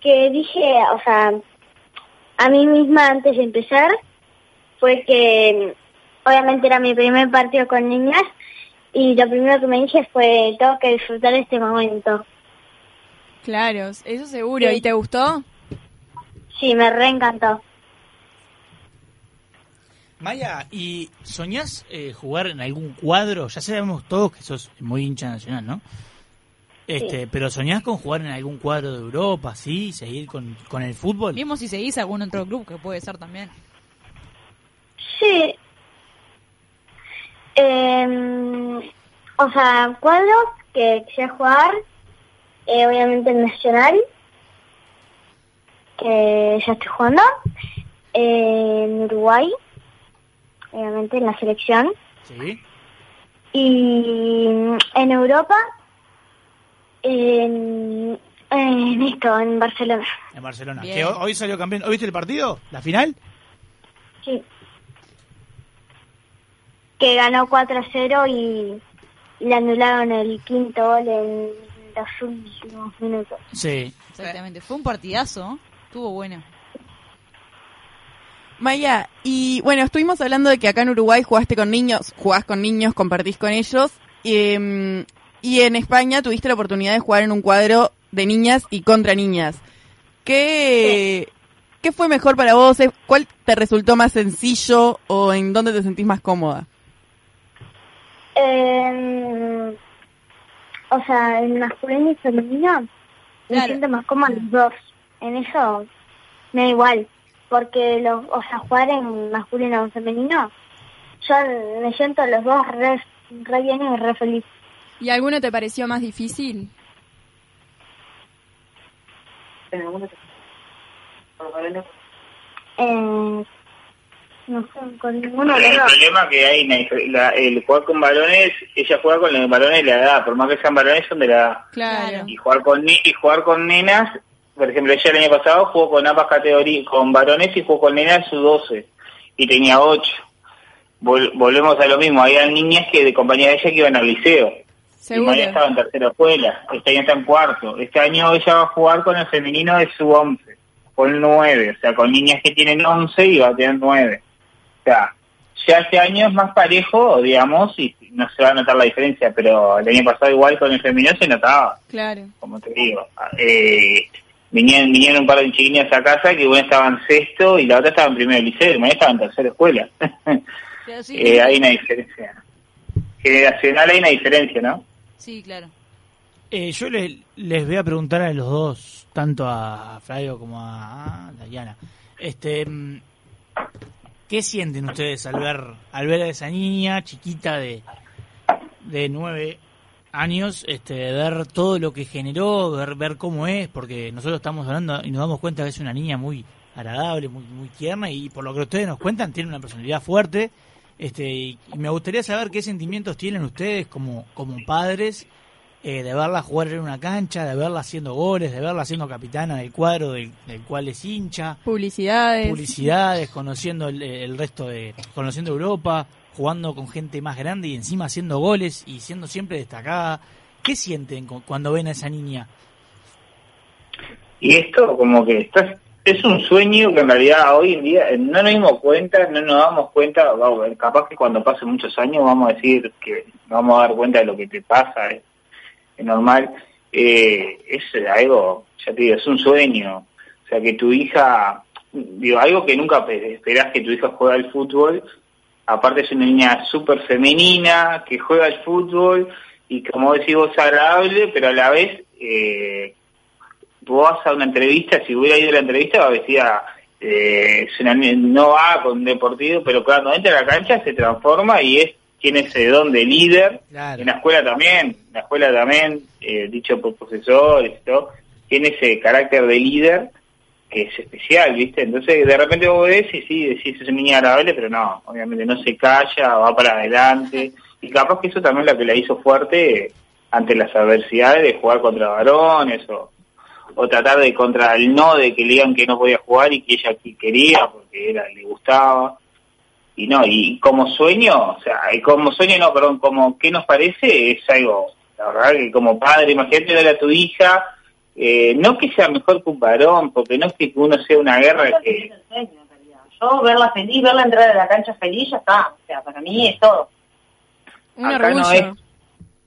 que dije, o sea, a mí misma antes de empezar, fue que mm, obviamente era mi primer partido con niñas y lo primero que me dije fue, tengo que disfrutar este momento. Claro, eso seguro. Sí. ¿Y te gustó? Sí, me reencantó. Maya, ¿y soñás eh, jugar en algún cuadro? Ya sabemos todos que sos muy hincha nacional, ¿no? Este, pero soñás con jugar en algún cuadro de Europa, sí, seguir con, con el fútbol. Mismo si seguís algún otro club, que puede ser también. Sí. Em, o sea, cuadros que quisiera jugar, eh, obviamente el Nacional, que ya estoy jugando, eh, en Uruguay, obviamente en la selección, Sí. y en Europa, en, en esto, en Barcelona. En Barcelona. Bien. Que hoy, hoy salió campeón. ¿Hoy viste el partido? ¿La final? Sí. Que ganó 4 a 0 y le anularon el quinto gol en los últimos minutos. Sí. Exactamente. Fue un partidazo. Estuvo bueno. Maya, y bueno, estuvimos hablando de que acá en Uruguay jugaste con niños, jugás con niños, compartís con ellos, em, y en España tuviste la oportunidad de jugar en un cuadro de niñas y contra niñas. ¿Qué, ¿qué fue mejor para vos? Eh, ¿Cuál te resultó más sencillo o en dónde te sentís más cómoda? Eh, o sea, en masculino y femenino me Claro. siento más cómoda los dos. En eso me da igual. Porque, los, o sea, jugar en masculino o femenino, yo me siento los dos re, re bien y re feliz. ¿Y alguno te pareció más difícil? Eh, No sé, con ninguno El problema que hay, la, el jugar con balones, ella juega con los balones de la edad, por más que sean balones son de la edad. Claro. Y jugar con y jugar con nenas, por ejemplo, ella el año pasado jugó con ambas categorías, con varones y jugó con nenas su 12 y tenía 8. volvemos a lo mismo, había niñas que de compañía de ella que iban al liceo. Seguro. Y María estaba en tercera escuela, este año está en cuarto. Este año ella va a jugar con el femenino de su 11, con 9, o sea, con niñas que tienen 11 y va a tener 9. O sea, ya este año es más parejo, digamos, y no se va a notar la diferencia, pero el año pasado igual con el femenino se notaba. Claro. Como te digo. Eh, vinieron, vinieron un par de chiquillas a casa que una estaba en sexto y la otra estaba en primer liceo, y mañana estaba en tercera escuela. eh, hay una diferencia. Generacional hay una diferencia, ¿no? Sí, claro. Eh, yo les, les voy a preguntar a los dos, tanto a Flavio como a, a Diana. Este, mm, ¿Qué sienten ustedes al ver, al ver a esa niña chiquita de, de nueve años, este, ver todo lo que generó, ver, ver cómo es, porque nosotros estamos hablando y nos damos cuenta que es una niña muy agradable, muy, muy tierna y por lo que ustedes nos cuentan tiene una personalidad fuerte. Este, y me gustaría saber qué sentimientos tienen ustedes como, como padres eh, de verla jugar en una cancha, de verla haciendo goles, de verla siendo capitana del cuadro del, cual es hincha. Publicidades. Publicidades, conociendo el, resto de, conociendo Europa, jugando con gente más grande y encima haciendo goles y siendo siempre destacada. ¿Qué sienten cuando ven a esa niña? Y esto como que está, es un sueño que en realidad hoy en día no nos dimos cuenta, no nos damos cuenta, capaz que cuando pasen muchos años vamos a decir que vamos a dar cuenta de lo que te pasa. Eh normal, eh, es algo, ya te digo, es un sueño. O sea, que tu hija, digo, algo que nunca esperás que tu hija juegue al fútbol, aparte es una niña súper femenina, que juega al fútbol, y como decís vos, agradable, pero a la vez, eh, vos vas a una entrevista, si hubiera ido a la entrevista, va vestida, eh, no va con deportivo, pero cuando entra a la cancha se transforma y es tiene ese don de líder, en la escuela también, en la escuela también, eh, dicho por profesores y todo, tiene ese carácter de líder que es especial, ¿viste? Entonces de repente vos ves y sí, decís es niño agradable, pero no, obviamente no se calla, va para adelante, y capaz que eso también es lo que la hizo fuerte ante las adversidades de jugar contra varones o, o tratar de contra el no de que le digan que no podía jugar y que ella quería porque era, le gustaba. Y no, y como sueño, o sea, como sueño no, perdón, como qué nos parece es algo, la verdad que como padre, imagínate darle a tu hija, eh, no que sea mejor que un varón, porque no es que uno sea una guerra que... Yo verla feliz, verla entrar a la cancha feliz, ya está, o sea, para mí es todo. Un orgullo.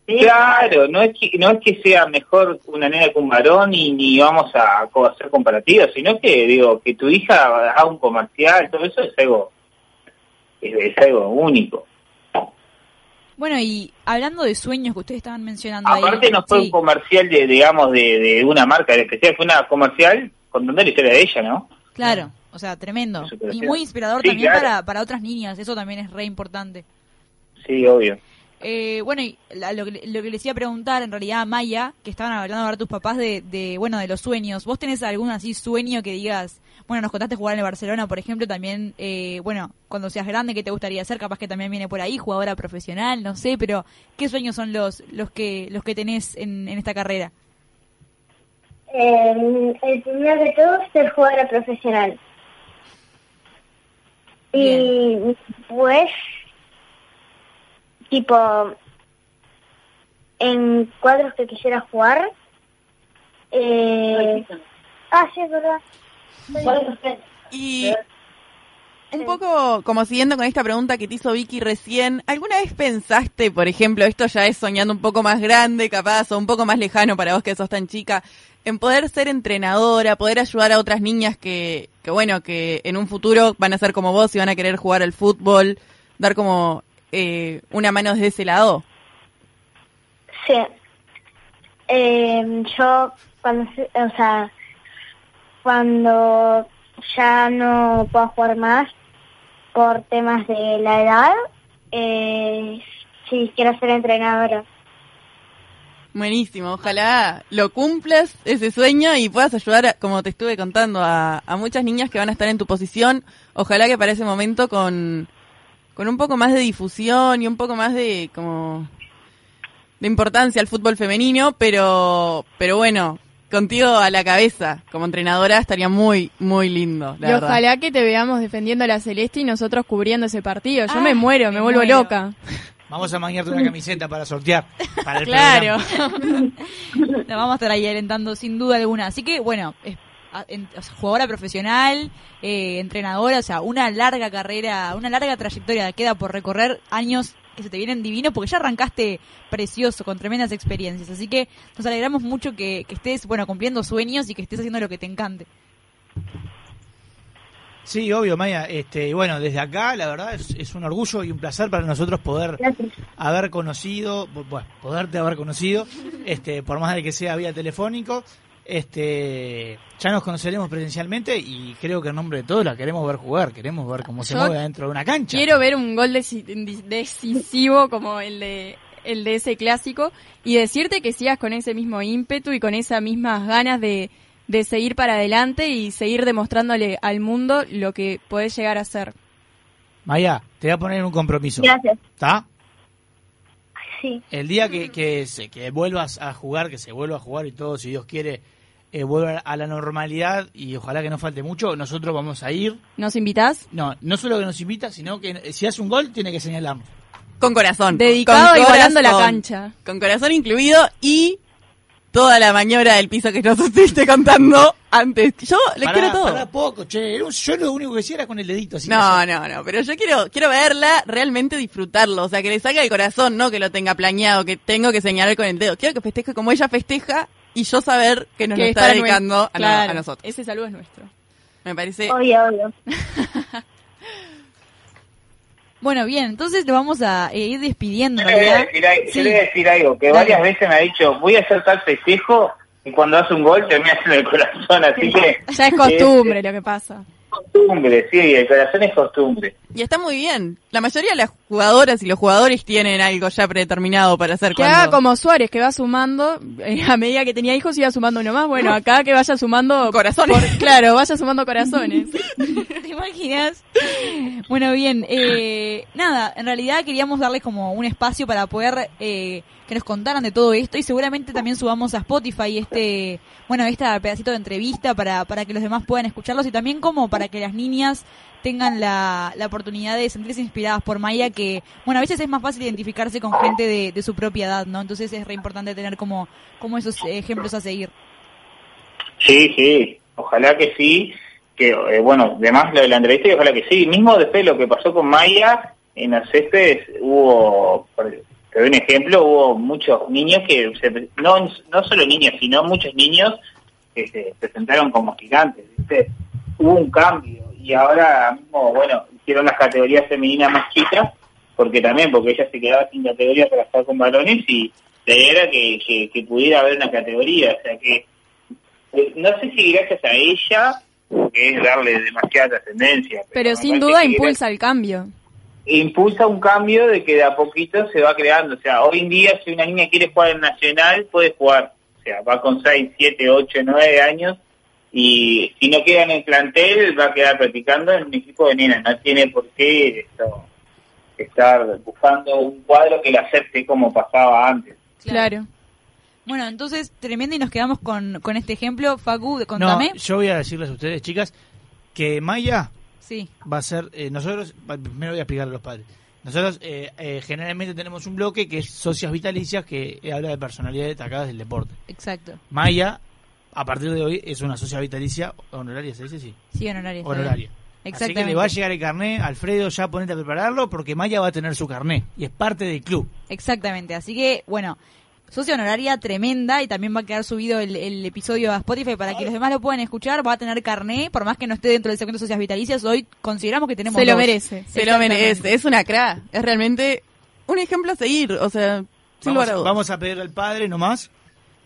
Claro, no es que no es que sea mejor una nena que un varón y ni vamos a, hacer comparativas, sino que digo que tu hija haga un comercial, todo eso es algo es, algo único. Bueno, y hablando de sueños que ustedes estaban mencionando Aparte no fue un comercial de, digamos, de, de una marca de especial, fue una comercial contando la historia de ella, ¿no? Claro, o sea, tremendo. Y muy inspirador también para, para otras niñas, eso también es re importante. Sí, obvio. Eh, bueno, y lo, que, lo que les iba a preguntar en realidad a Maya, que estaban hablando ahora tus papás de, de, bueno, de los sueños. ¿Vos tenés algún así sueño que digas, bueno, nos contaste jugar en el Barcelona, por ejemplo, también, eh, bueno, cuando seas grande, ¿qué te gustaría hacer? Capaz que también viene por ahí, jugadora profesional, no sé, pero ¿qué sueños son los, los que, los que tenés en, esta carrera? Eh, el primero de todo es ser jugadora profesional. Y pues, tipo, en cuadros que quisiera jugar. Eh, ah, sí, es verdad. Y un poco como siguiendo con esta pregunta que te hizo Vicky recién, ¿alguna vez pensaste, por ejemplo, esto ya es soñando un poco más grande, capaz, o un poco más lejano para vos que sos tan chica, en poder ser entrenadora, poder ayudar a otras niñas que, que bueno, que en un futuro van a ser como vos y van a querer jugar al fútbol, dar como eh, una mano desde ese lado? Sí. Eh, yo, cuando, o sea, cuando ya no puedo jugar más por temas de la edad, eh, sí, quiero ser entrenadora. Buenísimo, ojalá lo cumplas ese sueño y puedas ayudar, como te estuve contando, a, a muchas niñas que van a estar en tu posición. Ojalá que para ese momento con, con un poco más de difusión y un poco más de como de importancia al fútbol femenino, pero pero bueno, contigo a la cabeza como entrenadora estaría muy muy lindo, la y verdad. ojalá que te veamos defendiendo a la Celeste y nosotros cubriendo ese partido. Yo Ah, me muero, me, me vuelvo muero. loca. Vamos a mañarte una camiseta para sortear. Para el Claro. La vamos a estar ahí alentando sin duda alguna. Así que, bueno, es, a- en- o sea, jugadora profesional, eh, entrenadora, o sea, una larga carrera, una larga trayectoria queda por recorrer años que se te vienen divinos porque ya arrancaste precioso, con tremendas experiencias. Así que nos alegramos mucho que, que estés, bueno, cumpliendo sueños y que estés haciendo lo que te encante. Sí, obvio, Maya. Este, y bueno, desde acá, la verdad, es, es un orgullo y un placer para nosotros poder Gracias. haber conocido, bu- bueno, poderte haber conocido, este, por más de que sea vía telefónico. Este, ya nos conoceremos presencialmente y creo que en nombre de todos la queremos ver jugar, queremos ver cómo se mueve dentro de una cancha. Quiero ver un gol deci- decisivo como el de el de ese clásico y decirte que sigas con ese mismo ímpetu y con esas mismas ganas de, de seguir para adelante y seguir demostrándole al mundo lo que podés llegar a ser. Maya, te voy a poner un compromiso. Gracias. ¿Está? Sí. El día que, que, se- que vuelvas a jugar, que se vuelva a jugar y todo, si Dios quiere, eh, vuelva a la normalidad y ojalá que no falte mucho, nosotros vamos a ir. ¿Nos invitás? No, no solo que nos invita, sino que eh, si hace un gol tiene que señalarnos. Con corazón. Dedicado Con y volando la corazón. cancha. Con corazón incluido y toda la maniobra del piso que nos estuviste contando antes. Yo le Pará, quiero todo. pará poco, che. Yo lo único que hacía era con el dedito. Así No, no, no, pero yo quiero quiero verla, realmente disfrutarlo, o sea, que le salga el corazón, no que lo tenga planeado, que tengo que señalar con el dedo. Quiero que festeje como ella festeja y yo saber que nos Que lo es está dedicando a, no- claro, a nosotros. Ese saludo es nuestro. Me parece Obvio, obvio. Bueno, bien, entonces lo vamos a eh, ir despidiendo. Yo le, voy a decir, al- yo Sí. le voy a decir algo, que Dale. varias veces me ha dicho, voy a hacer tal festejo, y cuando hace un gol termina haciendo el corazón, así que... Ya es costumbre lo que pasa. Costumbre, sí, el corazón es costumbre. y está muy bien. La mayoría de las jugadoras y los jugadores tienen algo ya predeterminado para hacer Que cuando... haga como Suárez, que va sumando, eh, a medida que tenía hijos iba sumando uno más. Bueno, acá que vaya sumando... Corazones. por- claro, vaya sumando corazones. ¿Te imaginas? Bueno, bien, eh, nada, en realidad queríamos darles como un espacio para poder eh, que nos contaran de todo esto y seguramente también subamos a Spotify este, bueno, este pedacito de entrevista para, para que los demás puedan escucharlos y también como para que las niñas tengan la, la oportunidad de sentirse inspiradas por Maya, que, bueno, a veces es más fácil identificarse con gente de, de su propia edad, ¿no? Entonces es re importante tener como, como esos ejemplos a seguir. Sí, sí, ojalá que sí, que eh, bueno, además lo de la entrevista, y ojalá que sí. Mismo después de lo que pasó con Maya, en céspedes hubo, te doy un ejemplo, hubo muchos niños que, se, no, no solo niños, sino muchos niños que se presentaron como gigantes, ¿viste? Hubo un cambio y ahora mismo, bueno, hicieron las categorías femeninas más chicas, porque también, porque ella se quedaba sin categoría para estar con varones y la idea era que, que, que pudiera haber una categoría, o sea que eh, no sé si gracias a ella, que es darle demasiada trascendencia. Pero sin duda impulsa el cambio. Impulsa un cambio de que de a poquito se va creando. O sea, hoy en día si una niña quiere jugar en Nacional, puede jugar. O sea, va con 6, 7, 8, 9 años y si no queda en el plantel, va a quedar practicando en un equipo de nenas. No tiene por qué esto, estar buscando un cuadro que la acepte como pasaba antes. Claro. Bueno, entonces, tremendo y nos quedamos con, con este ejemplo. Facu, No, contame. yo voy a decirles a ustedes, chicas, que Maya Sí. va a ser, eh, nosotros, primero voy a explicarle a los padres. Nosotros eh, eh, generalmente tenemos un bloque que es socias vitalicias que eh, habla de personalidades destacadas del deporte. Exacto. Maya, a partir de hoy, es una socia vitalicia honoraria, ¿se dice? Sí, Sí, honoraria. honoraria. Así que le va a llegar el carné, Alfredo, ya ponete a prepararlo porque Maya va a tener su carné y es parte del club. Exactamente. Así que, bueno, socia honoraria tremenda y también va a quedar subido el, el episodio a Spotify para que los demás lo puedan escuchar. Va a tener carné, por más que no esté dentro del segmento de socias vitalicias. Hoy consideramos que tenemos Se lo dos. merece. Se lo merece, es una cra, es realmente un ejemplo a seguir, o sea, sin Vamos, lugar a vamos a pedirle al padre nomás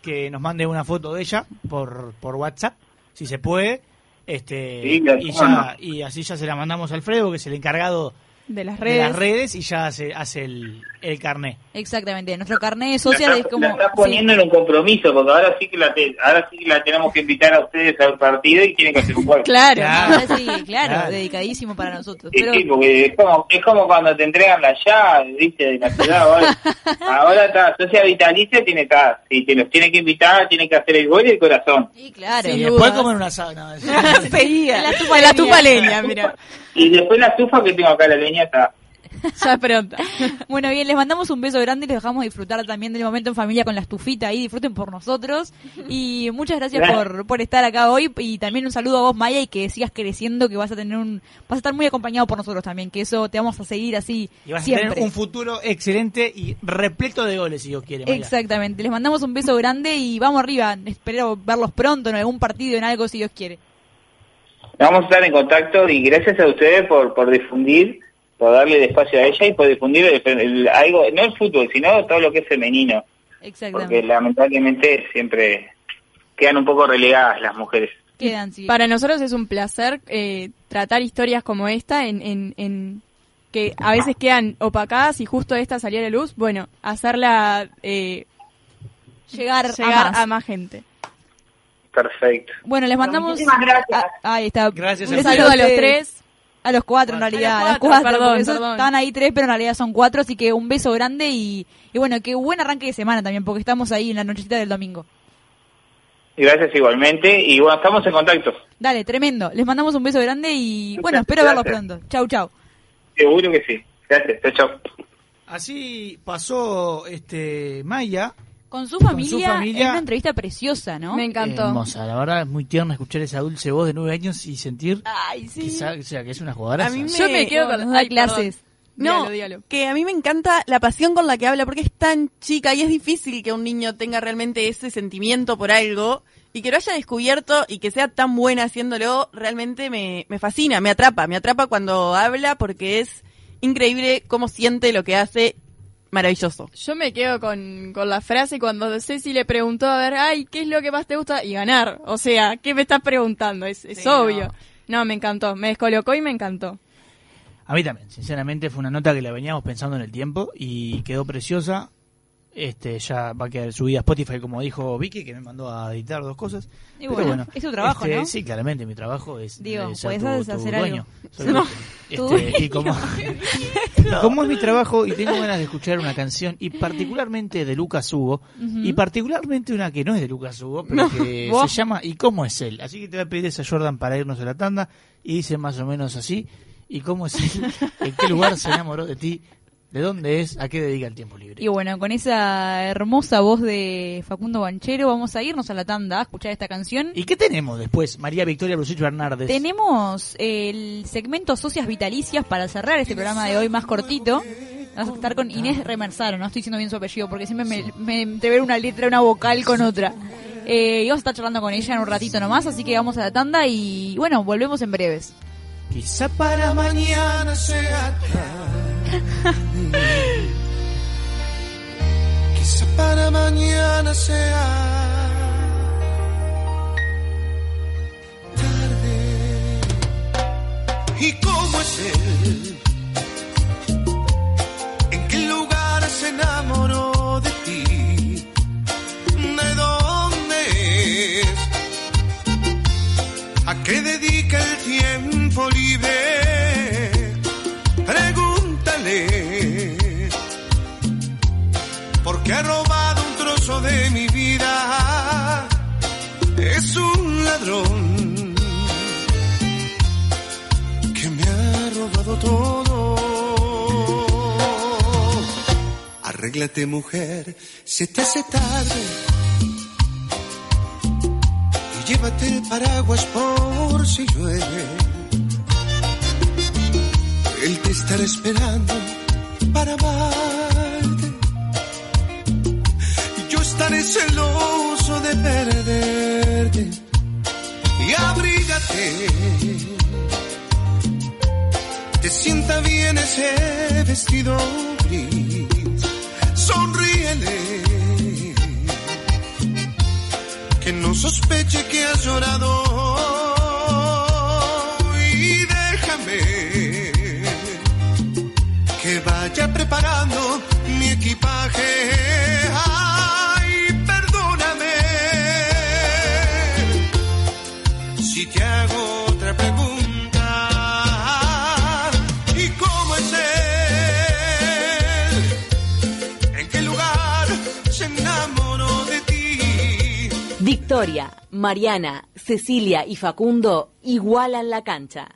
que nos mande una foto de ella por, por WhatsApp, si se puede. Este, Sí, y, ya, y así ya se la mandamos a Alfredo, que es el encargado de las de redes. las redes y ya hace, hace el, el carné. Exactamente, nuestro carnet La social es está, como... la está sí. poniendo en un compromiso, porque ahora sí que la te- ahora sí que la tenemos que invitar a ustedes al partido y tienen que hacer un juego. Claro. Claro. Sí, claro, Claro. dedicadísimo para nosotros. Sí, Pero sí, porque es como, es como cuando te entregan la llave, viste, de la ciudad. Ahora, ahora está, socia vitalicia tiene está, si te los tiene que invitar, tiene que hacer el gol y el corazón. Sí, claro. y Sin después comer una. En la estufa la leña. estufa leña, mira. Y después la estufa que tengo acá, la leña está. Ya pronto. Bueno, bien, les mandamos un beso grande y les dejamos disfrutar también del momento en familia con la estufita ahí, disfruten por nosotros. Y muchas gracias por, por estar acá hoy y también un saludo a vos, Maya, y que sigas creciendo, que vas a tener un, vas a estar muy acompañado por nosotros también, que eso te vamos a seguir así Y vas a tener un futuro excelente y repleto de goles, si Dios quiere. Maya. Exactamente, les mandamos un beso grande y vamos arriba, espero verlos pronto en algún partido, en algo, si Dios quiere. Vamos a estar en contacto y gracias a ustedes por, por difundir, por darle el espacio a ella y por difundir el- el- algo, no el fútbol, sino todo lo que es femenino. Porque Exactamente. lamentablemente siempre quedan un poco relegadas las mujeres. Quedan, sí. Para nosotros es un placer eh, tratar historias como esta en, en, en que a veces quedan opacadas y justo esta salió a la luz. Bueno, hacerla eh, llegar, llegar a más. a más gente. Perfecto. Bueno, les mandamos... Muchísimas gracias. Ah, ahí está. Gracias Un a saludo a los tres. A los cuatro, en realidad. A A los cuatro, perdón. Estaban ahí tres, pero en realidad son cuatro. Así que un beso grande y, y bueno, qué buen arranque de semana también, porque estamos ahí en la nochecita del domingo. Y gracias igualmente. Y bueno, estamos en contacto. Dale, tremendo. Les mandamos un beso grande y bueno, espero verlos pronto. Chau, chau. Seguro que sí. Gracias. Chao, chao. Así pasó este Maya. Con su Con familia, su familia. en una entrevista preciosa, ¿no? Me encantó. Hermosa, la verdad es muy tierno escuchar esa dulce voz de nueve años y sentir Ay, que, sí. sa- o sea, que es una jugadora. A mí me- Yo me quedo con ay, clases. perdón. No, Dígalo, dígalo. que a mí me encanta la pasión con la que habla, porque es tan chica y es difícil que un niño tenga realmente ese sentimiento por algo y que lo haya descubierto y que sea tan buena haciéndolo, realmente me, me fascina, me atrapa, me atrapa cuando habla porque es increíble cómo siente lo que hace, maravilloso. Yo me quedo con, con la frase cuando Ceci le preguntó, a ver, ay, ¿qué es lo que más te gusta? Y ganar. O sea, ¿qué me estás preguntando? Es, es Sí, obvio. No. me encantó. Me descolocó y me encantó. A mí también, sinceramente fue una nota que la veníamos pensando en el tiempo y quedó preciosa. Este ya va a quedar subida a Spotify como dijo Vicky que me mandó a editar dos cosas. Y Pero bueno, es tu trabajo, este, ¿no? Sí, claramente mi trabajo es Digo, eh, ser puedes tu, tu hacer algo. dueño. Soy No, este, y como, es mi trabajo y tengo ganas de escuchar una canción y particularmente de Lucas Hugo y particularmente una que no es de Lucas Hugo pero que Vos. se llama ¿Y cómo es él? Así que te voy a pedir esa Jordan para irnos a la tanda y dice más o menos así ¿Y cómo es él? ¿En qué lugar se enamoró de ti? ¿De dónde es? ¿A qué dedica el tiempo libre? Y bueno, con esa hermosa voz de Facundo Banchero vamos a irnos a la tanda a escuchar esta canción. ¿Y qué tenemos después? María Victoria Brusich Bernardes. Tenemos el segmento Socias Vitalicias para cerrar este programa de hoy más cortito. Vamos a estar con Inés Remersaro, no estoy diciendo bien su apellido porque siempre me, me una letra, una vocal con otra. Eh, y vamos a estar charlando con ella en un ratito nomás, así que vamos a la tanda y bueno, volvemos en breves. Quizá para mañana sea Quizá para mañana sea tarde. ¿Y cómo es él? ¿En qué lugar se enamoró de ti? ¿De dónde es? ¿A qué dedica el tiempo libre? Porque ha robado un trozo de mi vida. Es un ladrón que me ha robado todo. Arréglate mujer, se te hace tarde. Y llévate el paraguas por si llueve. Él te estará esperando para amarte. Estaré celoso de perderte. Y abrígate. Te sienta bien ese vestido gris. Sonríele. Que no sospeche que has llorado. Victoria, Mariana, Cecilia y Facundo igualan la cancha.